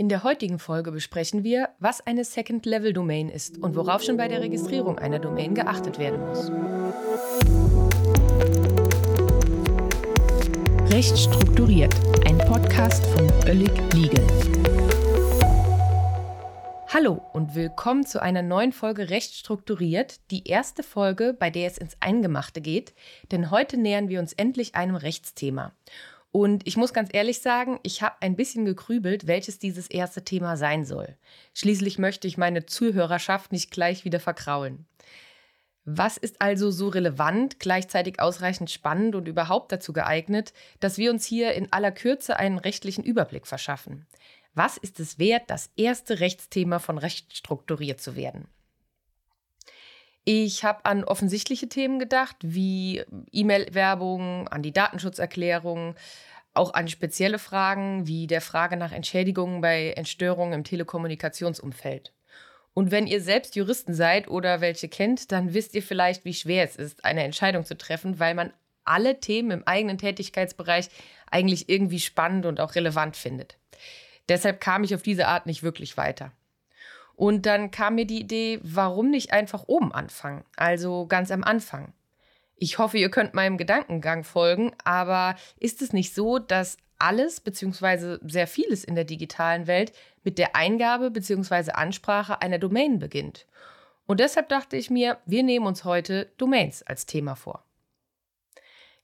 In der heutigen Folge besprechen wir, was eine Second-Level-Domain ist und worauf schon bei der Registrierung einer Domain geachtet werden muss. Recht strukturiert, ein Podcast von Oellig Legal. Hallo und willkommen zu einer neuen Folge Recht strukturiert, die erste Folge, bei der es ins Eingemachte geht, denn heute nähern wir uns endlich einem Rechtsthema. Und ich muss ganz ehrlich sagen, ich habe ein bisschen gegrübelt, welches dieses erste Thema sein soll. Schließlich möchte ich meine Zuhörerschaft nicht gleich wieder verkraulen. Was ist also so relevant, gleichzeitig ausreichend spannend und überhaupt dazu geeignet, dass wir uns hier in aller Kürze einen rechtlichen Überblick verschaffen? Was ist es wert, das erste Rechtsthema von Recht strukturiert zu werden? Ich habe an offensichtliche Themen gedacht, wie E-Mail-Werbung, an die Datenschutzerklärung, auch an spezielle Fragen wie der Frage nach Entschädigungen bei Entstörungen im Telekommunikationsumfeld. Und wenn ihr selbst Juristen seid oder welche kennt, dann wisst ihr vielleicht, wie schwer es ist, eine Entscheidung zu treffen, weil man alle Themen im eigenen Tätigkeitsbereich eigentlich irgendwie spannend und auch relevant findet. Deshalb kam ich auf diese Art nicht wirklich weiter. Und dann kam mir die Idee, warum nicht einfach oben anfangen, also ganz am Anfang. Ich hoffe, ihr könnt meinem Gedankengang folgen, aber ist es nicht so, dass alles bzw. sehr vieles in der digitalen Welt mit der Eingabe bzw. Ansprache einer Domain beginnt? Und deshalb dachte ich mir, wir nehmen uns heute Domains als Thema vor.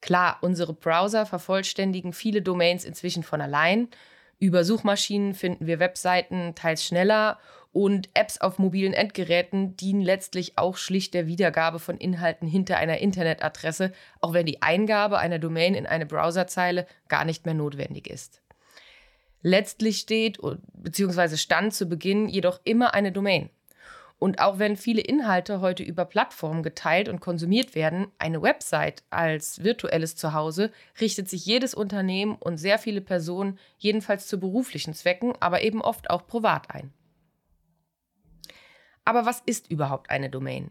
Klar, unsere Browser vervollständigen viele Domains inzwischen von allein. Über Suchmaschinen finden wir Webseiten teils schneller und Apps auf mobilen Endgeräten dienen letztlich auch schlicht der Wiedergabe von Inhalten hinter einer Internetadresse, auch wenn die Eingabe einer Domain in eine Browserzeile gar nicht mehr notwendig ist. Letztlich steht bzw. stand zu Beginn jedoch immer eine Domain. Und auch wenn viele Inhalte heute über Plattformen geteilt und konsumiert werden, eine Website als virtuelles Zuhause richtet sich jedes Unternehmen und sehr viele Personen jedenfalls zu beruflichen Zwecken, aber eben oft auch privat ein. Aber was ist überhaupt eine Domain?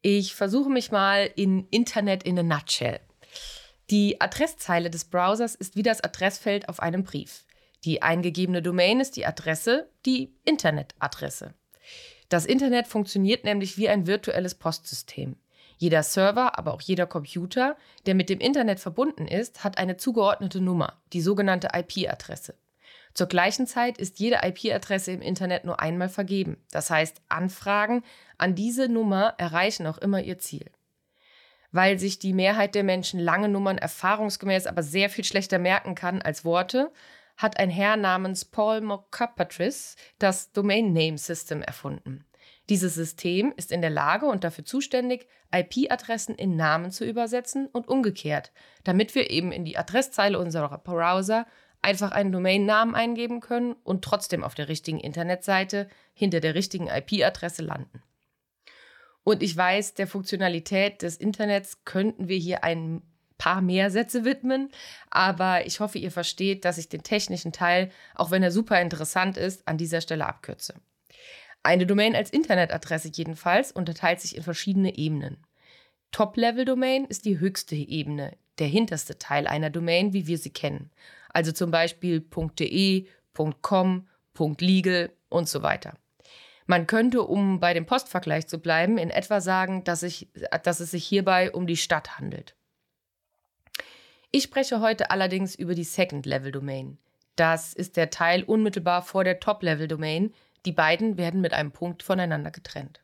Ich versuche mich mal in Internet in a nutshell. Die Adresszeile des Browsers ist wie das Adressfeld auf einem Brief. Die eingegebene Domain ist die Adresse, die Internetadresse. Das Internet funktioniert nämlich wie ein virtuelles Postsystem. Jeder Server, aber auch jeder Computer, der mit dem Internet verbunden ist, hat eine zugeordnete Nummer, die sogenannte IP-Adresse. Zur gleichen Zeit ist jede IP-Adresse im Internet nur einmal vergeben. Das heißt, Anfragen an diese Nummer erreichen auch immer ihr Ziel. Weil sich die Mehrheit der Menschen lange Nummern erfahrungsgemäß aber sehr viel schlechter merken kann als Worte, hat ein Herr namens Paul McCarpatris das Domain Name System erfunden. Dieses System ist in der Lage und dafür zuständig, IP-Adressen in Namen zu übersetzen und umgekehrt, damit wir eben in die Adresszeile unserer Browser einfach einen Domainnamen eingeben können und trotzdem auf der richtigen Internetseite hinter der richtigen IP-Adresse landen. Und ich weiß, der Funktionalität des Internets könnten wir hier ein paar mehr Sätze widmen, aber ich hoffe, ihr versteht, dass ich den technischen Teil, auch wenn er super interessant ist, an dieser Stelle abkürze. Eine Domain als Internetadresse jedenfalls unterteilt sich in verschiedene Ebenen. Top-Level-Domain ist die höchste Ebene, der hinterste Teil einer Domain, wie wir sie kennen also zum Beispiel .de, .com, .legal und so weiter. Man könnte, um bei dem Postvergleich zu bleiben, in etwa sagen, dass, ich, dass es sich hierbei um die Stadt handelt. Ich spreche heute allerdings über die Second-Level-Domain. Das ist der Teil unmittelbar vor der Top-Level-Domain. Die beiden werden mit einem Punkt voneinander getrennt.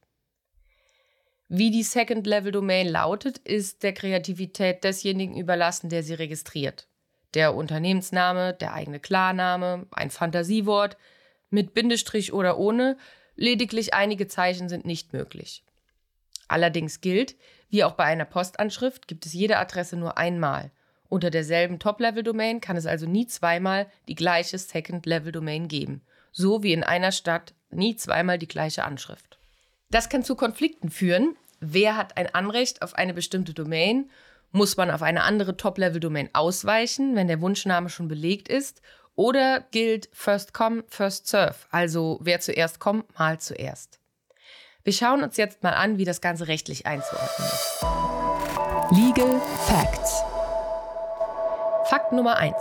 Wie die Second-Level-Domain lautet, ist der Kreativität desjenigen überlassen, der sie registriert der Unternehmensname, der eigene Klarname, ein Fantasiewort, mit Bindestrich oder ohne, lediglich einige Zeichen sind nicht möglich. Allerdings gilt, wie auch bei einer Postanschrift, gibt es jede Adresse nur einmal. Unter derselben Top-Level-Domain kann es also nie zweimal die gleiche Second-Level-Domain geben, so wie in einer Stadt nie zweimal die gleiche Anschrift. Das kann zu Konflikten führen. Wer hat ein Anrecht auf eine bestimmte Domain muss man auf eine andere Top-Level-Domain ausweichen, wenn der Wunschname schon belegt ist? Oder gilt First Come, First Serve, also wer zuerst kommt, mal zuerst? Wir schauen uns jetzt mal an, wie das Ganze rechtlich einzuordnen ist. Legal Facts. Fakt Nummer 1.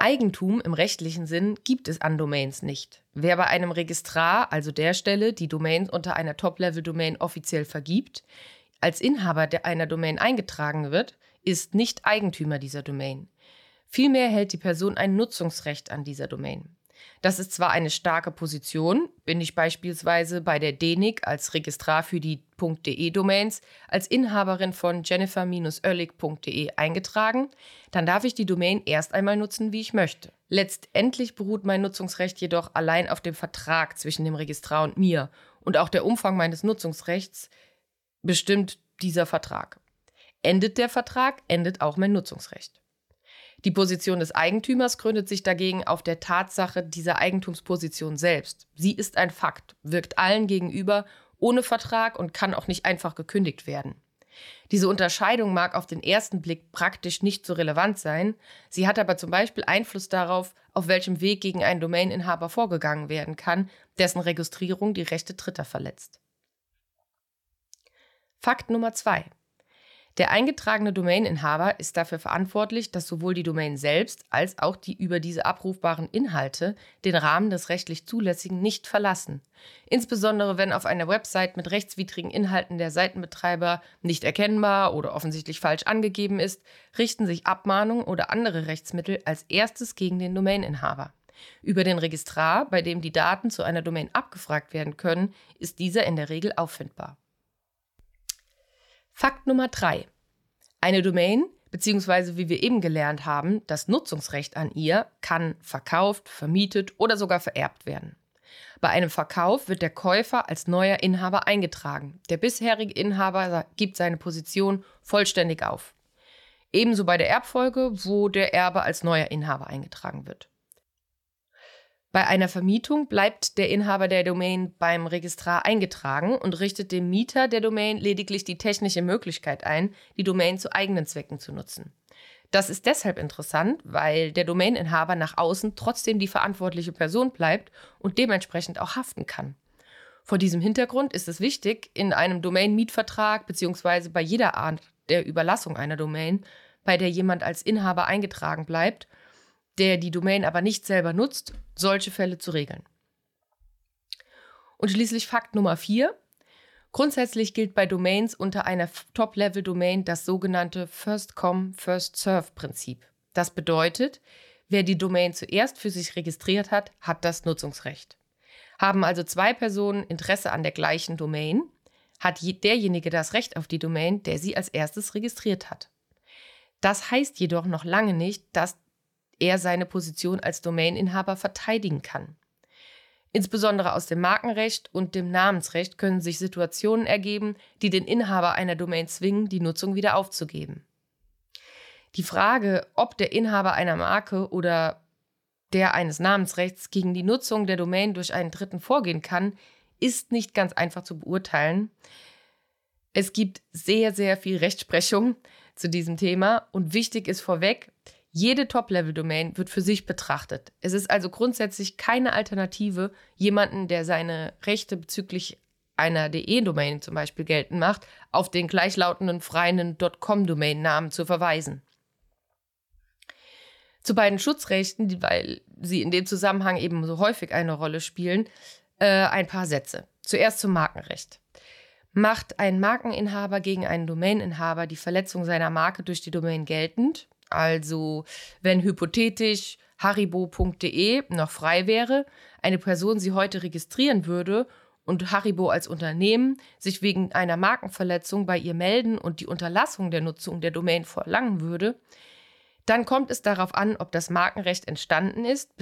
Eigentum im rechtlichen Sinn gibt es an Domains nicht. Wer bei einem Registrar, also der Stelle, die Domains unter einer Top-Level-Domain offiziell vergibt, als Inhaber einer Domain eingetragen wird, ist nicht Eigentümer dieser Domain. Vielmehr hält die Person ein Nutzungsrecht an dieser Domain. Das ist zwar eine starke Position, bin ich beispielsweise bei der DENIC als Registrar für die .de-Domains als Inhaberin von jennifer-oerlig.de eingetragen, dann darf ich die Domain erst einmal nutzen, wie ich möchte. Letztendlich beruht mein Nutzungsrecht jedoch allein auf dem Vertrag zwischen dem Registrar und mir und auch der Umfang meines Nutzungsrechts bestimmt dieser Vertrag. Endet der Vertrag, endet auch mein Nutzungsrecht. Die Position des Eigentümers gründet sich dagegen auf der Tatsache dieser Eigentumsposition selbst. Sie ist ein Fakt, wirkt allen gegenüber ohne Vertrag und kann auch nicht einfach gekündigt werden. Diese Unterscheidung mag auf den ersten Blick praktisch nicht so relevant sein, sie hat aber zum Beispiel Einfluss darauf, auf welchem Weg gegen einen Domaininhaber vorgegangen werden kann, dessen Registrierung die Rechte Dritter verletzt. Fakt Nummer zwei: der eingetragene Domaininhaber ist dafür verantwortlich, dass sowohl die Domain selbst als auch die über diese abrufbaren Inhalte den Rahmen des rechtlich Zulässigen nicht verlassen. Insbesondere wenn auf einer Website mit rechtswidrigen Inhalten der Seitenbetreiber nicht erkennbar oder offensichtlich falsch angegeben ist, richten sich Abmahnungen oder andere Rechtsmittel als erstes gegen den Domaininhaber. Über den Registrar, bei dem die Daten zu einer Domain abgefragt werden können, ist dieser in der Regel auffindbar. Fakt Nummer drei. Eine Domain, beziehungsweise wie wir eben gelernt haben, das Nutzungsrecht an ihr kann verkauft, vermietet oder sogar vererbt werden. Bei einem Verkauf wird der Käufer als neuer Inhaber eingetragen. Der bisherige Inhaber gibt seine Position vollständig auf. Ebenso bei der Erbfolge, wo der Erbe als neuer Inhaber eingetragen wird. Bei einer Vermietung bleibt der Inhaber der Domain beim Registrar eingetragen und richtet dem Mieter der Domain lediglich die technische Möglichkeit ein, die Domain zu eigenen Zwecken zu nutzen. Das ist deshalb interessant, weil der Domaininhaber nach außen trotzdem die verantwortliche Person bleibt und dementsprechend auch haften kann. Vor diesem Hintergrund ist es wichtig, in einem Domain-Mietvertrag bzw. bei jeder Art der Überlassung einer Domain, bei der jemand als Inhaber eingetragen bleibt, der die Domain aber nicht selber nutzt, solche Fälle zu regeln. Und schließlich Fakt Nummer 4. Grundsätzlich gilt bei Domains unter einer Top-Level-Domain das sogenannte First-Come, First-Serve-Prinzip. Das bedeutet, wer die Domain zuerst für sich registriert hat, hat das Nutzungsrecht. Haben also zwei Personen Interesse an der gleichen Domain, hat derjenige das Recht auf die Domain, der sie als erstes registriert hat. Das heißt jedoch noch lange nicht, dass er seine Position als Domaininhaber verteidigen kann. Insbesondere aus dem Markenrecht und dem Namensrecht können sich Situationen ergeben, die den Inhaber einer Domain zwingen, die Nutzung wieder aufzugeben. Die Frage, ob der Inhaber einer Marke oder der eines Namensrechts gegen die Nutzung der Domain durch einen Dritten vorgehen kann, ist nicht ganz einfach zu beurteilen. Es gibt sehr, sehr viel Rechtsprechung zu diesem Thema und wichtig ist vorweg, jede Top-Level-Domain wird für sich betrachtet. Es ist also grundsätzlich keine Alternative, jemanden, der seine Rechte bezüglich einer DE-Domain zum Beispiel geltend macht, auf den gleichlautenden freien .com-Domain-Namen zu verweisen. Zu beiden Schutzrechten, weil sie in dem Zusammenhang eben so häufig eine Rolle spielen, äh, ein paar Sätze. Zuerst zum Markenrecht. Macht ein Markeninhaber gegen einen Domaininhaber die Verletzung seiner Marke durch die Domain geltend, also, wenn hypothetisch haribo.de noch frei wäre, eine Person sie heute registrieren würde und Haribo als Unternehmen sich wegen einer Markenverletzung bei ihr melden und die Unterlassung der Nutzung der Domain verlangen würde, dann kommt es darauf an, ob das Markenrecht entstanden ist,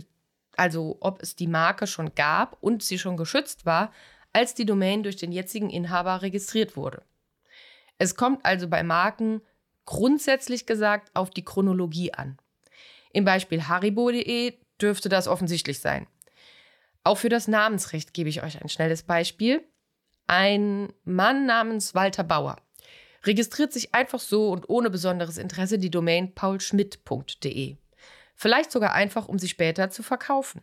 also ob es die Marke schon gab und sie schon geschützt war, als die Domain durch den jetzigen Inhaber registriert wurde. Es kommt also bei Marken grundsätzlich gesagt auf die Chronologie an. Im Beispiel haribo.de dürfte das offensichtlich sein. Auch für das Namensrecht gebe ich euch ein schnelles Beispiel. Ein Mann namens Walter Bauer registriert sich einfach so und ohne besonderes Interesse die Domain paulschmidt.de. Vielleicht sogar einfach, um sie später zu verkaufen.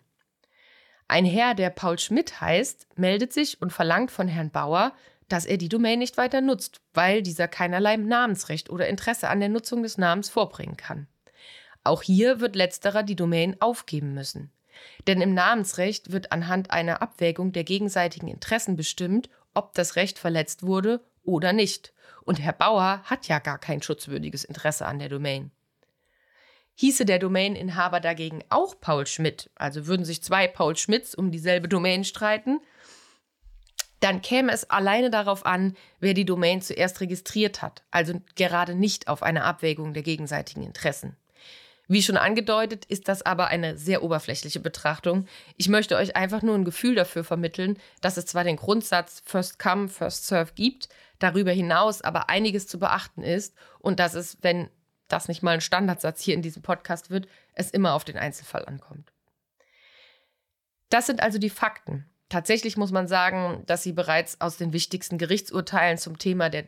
Ein Herr, der Paul Schmidt heißt, meldet sich und verlangt von Herrn Bauer, dass er die Domain nicht weiter nutzt, weil dieser keinerlei Namensrecht oder Interesse an der Nutzung des Namens vorbringen kann. Auch hier wird letzterer die Domain aufgeben müssen. Denn im Namensrecht wird anhand einer Abwägung der gegenseitigen Interessen bestimmt, ob das Recht verletzt wurde oder nicht. Und Herr Bauer hat ja gar kein schutzwürdiges Interesse an der Domain. Hieße der Domaininhaber dagegen auch Paul Schmidt, also würden sich zwei Paul Schmidts um dieselbe Domain streiten, dann käme es alleine darauf an, wer die Domain zuerst registriert hat, also gerade nicht auf eine Abwägung der gegenseitigen Interessen. Wie schon angedeutet, ist das aber eine sehr oberflächliche Betrachtung. Ich möchte euch einfach nur ein Gefühl dafür vermitteln, dass es zwar den Grundsatz First Come, First Serve gibt, darüber hinaus aber einiges zu beachten ist und dass es, wenn das nicht mal ein Standardsatz hier in diesem Podcast wird, es immer auf den Einzelfall ankommt. Das sind also die Fakten. Tatsächlich muss man sagen, dass sie bereits aus den wichtigsten Gerichtsurteilen zum Thema der,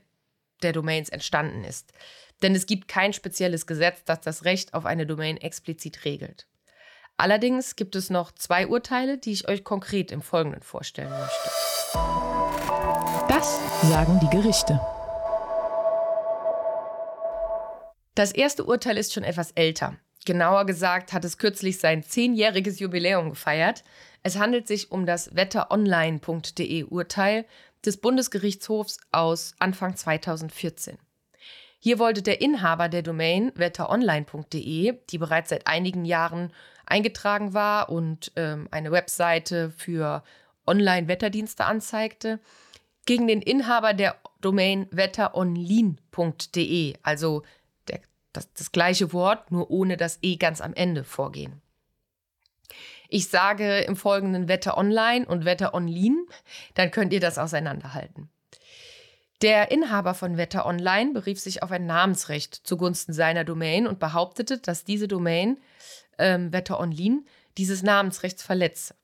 der Domains entstanden ist. Denn es gibt kein spezielles Gesetz, das das Recht auf eine Domain explizit regelt. Allerdings gibt es noch zwei Urteile, die ich euch konkret im Folgenden vorstellen möchte. Das sagen die Gerichte. Das erste Urteil ist schon etwas älter. Genauer gesagt hat es kürzlich sein zehnjähriges Jubiläum gefeiert. Es handelt sich um das wetteronline.de Urteil des Bundesgerichtshofs aus Anfang 2014. Hier wollte der Inhaber der Domain wetteronline.de, die bereits seit einigen Jahren eingetragen war und ähm, eine Webseite für Online-Wetterdienste anzeigte, gegen den Inhaber der Domain wetteronline.de, also das, das gleiche Wort, nur ohne das E ganz am Ende vorgehen. Ich sage im Folgenden Wetter online und Wetter online, dann könnt ihr das auseinanderhalten. Der Inhaber von Wetter Online berief sich auf ein Namensrecht zugunsten seiner Domain und behauptete, dass diese Domain ähm, Wetter Online dieses Namensrechts verletze.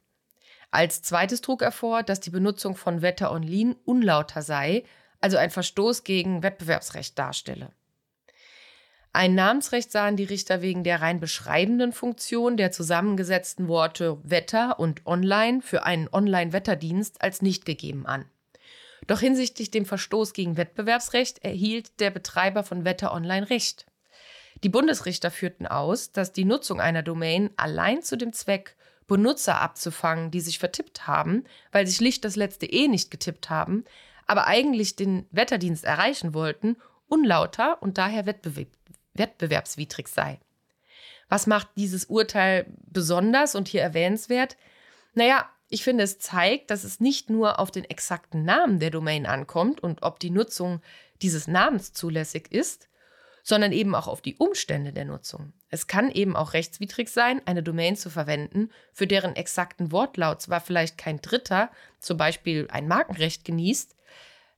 Als zweites trug er vor, dass die Benutzung von Wetter Online unlauter sei, also ein Verstoß gegen Wettbewerbsrecht darstelle. Ein Namensrecht sahen die Richter wegen der rein beschreibenden Funktion der zusammengesetzten Worte Wetter und Online für einen Online-Wetterdienst als nicht gegeben an. Doch hinsichtlich dem Verstoß gegen Wettbewerbsrecht erhielt der Betreiber von Wetter Online Recht. Die Bundesrichter führten aus, dass die Nutzung einer Domain allein zu dem Zweck, Benutzer abzufangen, die sich vertippt haben, weil sie schlicht das letzte E nicht getippt haben, aber eigentlich den Wetterdienst erreichen wollten, unlauter und daher wettbewerb wettbewerbswidrig sei. Was macht dieses Urteil besonders und hier erwähnenswert? Naja, ich finde, es zeigt, dass es nicht nur auf den exakten Namen der Domain ankommt und ob die Nutzung dieses Namens zulässig ist, sondern eben auch auf die Umstände der Nutzung. Es kann eben auch rechtswidrig sein, eine Domain zu verwenden, für deren exakten Wortlaut zwar vielleicht kein Dritter, zum Beispiel ein Markenrecht, genießt,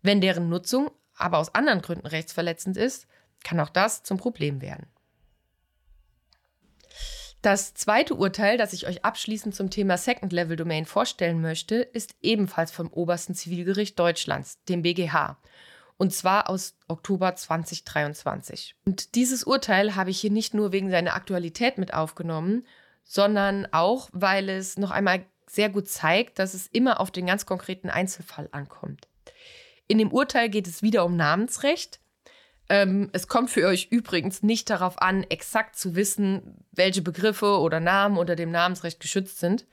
wenn deren Nutzung aber aus anderen Gründen rechtsverletzend ist, kann auch das zum Problem werden. Das zweite Urteil, das ich euch abschließend zum Thema Second Level Domain vorstellen möchte, ist ebenfalls vom Obersten Zivilgericht Deutschlands, dem BGH, und zwar aus Oktober 2023. Und dieses Urteil habe ich hier nicht nur wegen seiner Aktualität mit aufgenommen, sondern auch, weil es noch einmal sehr gut zeigt, dass es immer auf den ganz konkreten Einzelfall ankommt. In dem Urteil geht es wieder um Namensrecht, ähm, es kommt für euch übrigens nicht darauf an, exakt zu wissen, welche Begriffe oder Namen unter dem Namensrecht geschützt sind.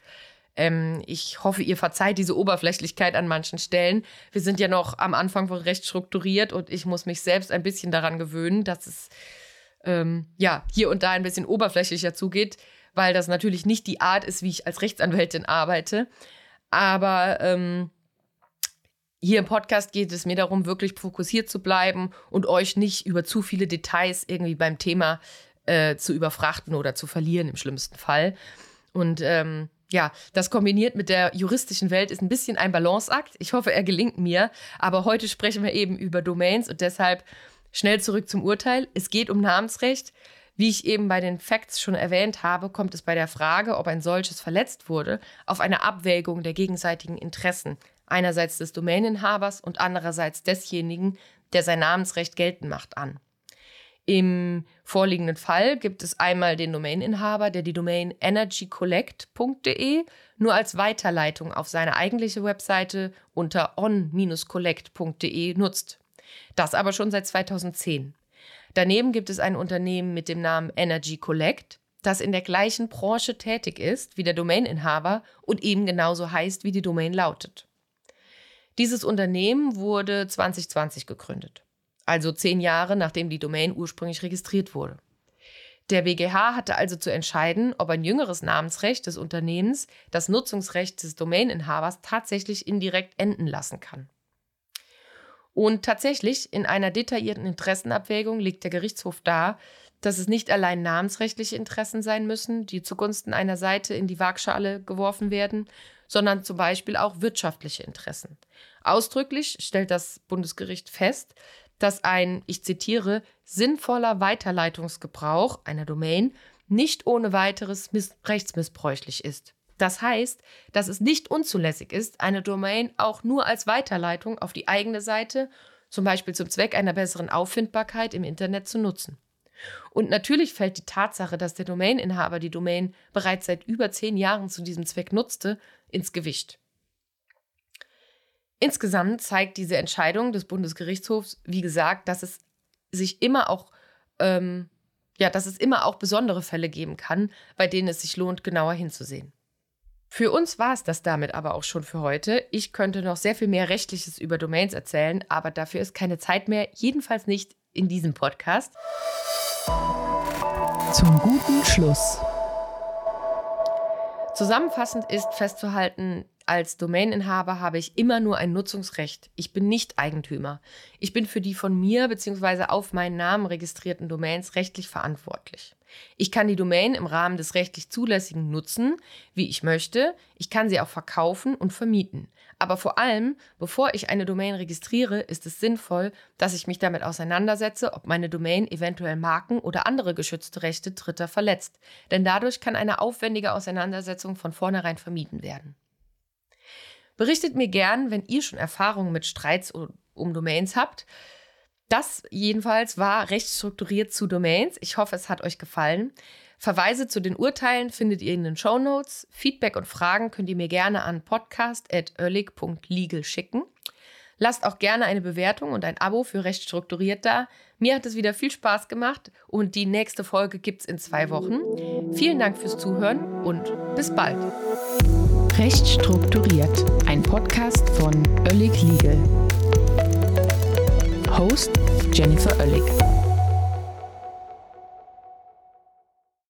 Ähm, ich hoffe, ihr verzeiht diese Oberflächlichkeit an manchen Stellen. Wir sind ja noch am Anfang von Recht strukturiert und ich muss mich selbst ein bisschen daran gewöhnen, dass es ähm, ja hier und da ein bisschen oberflächlicher zugeht, weil das natürlich nicht die Art ist, wie ich als Rechtsanwältin arbeite. Aber ähm, hier im Podcast geht es mir darum, wirklich fokussiert zu bleiben und euch nicht über zu viele Details irgendwie beim Thema äh, zu überfrachten oder zu verlieren im schlimmsten Fall. Und ähm, ja, das kombiniert mit der juristischen Welt ist ein bisschen ein Balanceakt. Ich hoffe, er gelingt mir. Aber heute sprechen wir eben über Domains und deshalb schnell zurück zum Urteil. Es geht um Namensrecht. Wie ich eben bei den Facts schon erwähnt habe, kommt es bei der Frage, ob ein solches verletzt wurde, auf eine Abwägung der gegenseitigen Interessen einerseits des Domaininhabers und andererseits desjenigen, der sein Namensrecht geltend macht, an. Im vorliegenden Fall gibt es einmal den Domaininhaber, der die Domain energycollect.de nur als Weiterleitung auf seine eigentliche Webseite unter on-collect.de nutzt. Das aber schon seit 2010. Daneben gibt es ein Unternehmen mit dem Namen Energy Collect, das in der gleichen Branche tätig ist wie der Domaininhaber und eben genauso heißt, wie die Domain lautet. Dieses Unternehmen wurde 2020 gegründet, also zehn Jahre nachdem die Domain ursprünglich registriert wurde. Der BGH hatte also zu entscheiden, ob ein jüngeres Namensrecht des Unternehmens das Nutzungsrecht des Domaininhabers tatsächlich indirekt enden lassen kann. Und tatsächlich, in einer detaillierten Interessenabwägung legt der Gerichtshof dar, dass es nicht allein namensrechtliche Interessen sein müssen, die zugunsten einer Seite in die Waagschale geworfen werden, sondern zum Beispiel auch wirtschaftliche Interessen. Ausdrücklich stellt das Bundesgericht fest, dass ein, ich zitiere, sinnvoller Weiterleitungsgebrauch einer Domain nicht ohne weiteres rechtsmissbräuchlich ist. Das heißt, dass es nicht unzulässig ist, eine Domain auch nur als Weiterleitung auf die eigene Seite, zum Beispiel zum Zweck einer besseren Auffindbarkeit im Internet zu nutzen. Und natürlich fällt die Tatsache, dass der Domaininhaber die Domain bereits seit über zehn Jahren zu diesem Zweck nutzte, ins Gewicht. Insgesamt zeigt diese Entscheidung des Bundesgerichtshofs, wie gesagt, dass es sich immer auch, ähm, ja, dass es immer auch besondere Fälle geben kann, bei denen es sich lohnt, genauer hinzusehen. Für uns war es das damit aber auch schon für heute. Ich könnte noch sehr viel mehr Rechtliches über Domains erzählen, aber dafür ist keine Zeit mehr, jedenfalls nicht in diesem Podcast. Zum guten Schluss. Zusammenfassend ist festzuhalten, als Domaininhaber habe ich immer nur ein Nutzungsrecht. Ich bin nicht Eigentümer. Ich bin für die von mir bzw. auf meinen Namen registrierten Domains rechtlich verantwortlich. Ich kann die Domain im Rahmen des rechtlich Zulässigen nutzen, wie ich möchte. Ich kann sie auch verkaufen und vermieten. Aber vor allem, bevor ich eine Domain registriere, ist es sinnvoll, dass ich mich damit auseinandersetze, ob meine Domain eventuell Marken oder andere geschützte Rechte Dritter verletzt. Denn dadurch kann eine aufwendige Auseinandersetzung von vornherein vermieden werden. Berichtet mir gern, wenn ihr schon Erfahrungen mit Streits um Domains habt. Das jedenfalls war recht strukturiert zu Domains. Ich hoffe, es hat euch gefallen. Verweise zu den Urteilen findet ihr in den Show Notes. Feedback und Fragen könnt ihr mir gerne an podcast.oerlig.legal schicken. Lasst auch gerne eine Bewertung und ein Abo für recht strukturiert da. Mir hat es wieder viel Spaß gemacht und die nächste Folge gibt es in zwei Wochen. Vielen Dank fürs Zuhören und bis bald. Recht strukturiert, ein Podcast von Oerlig Legal. Host Jennifer Oellig.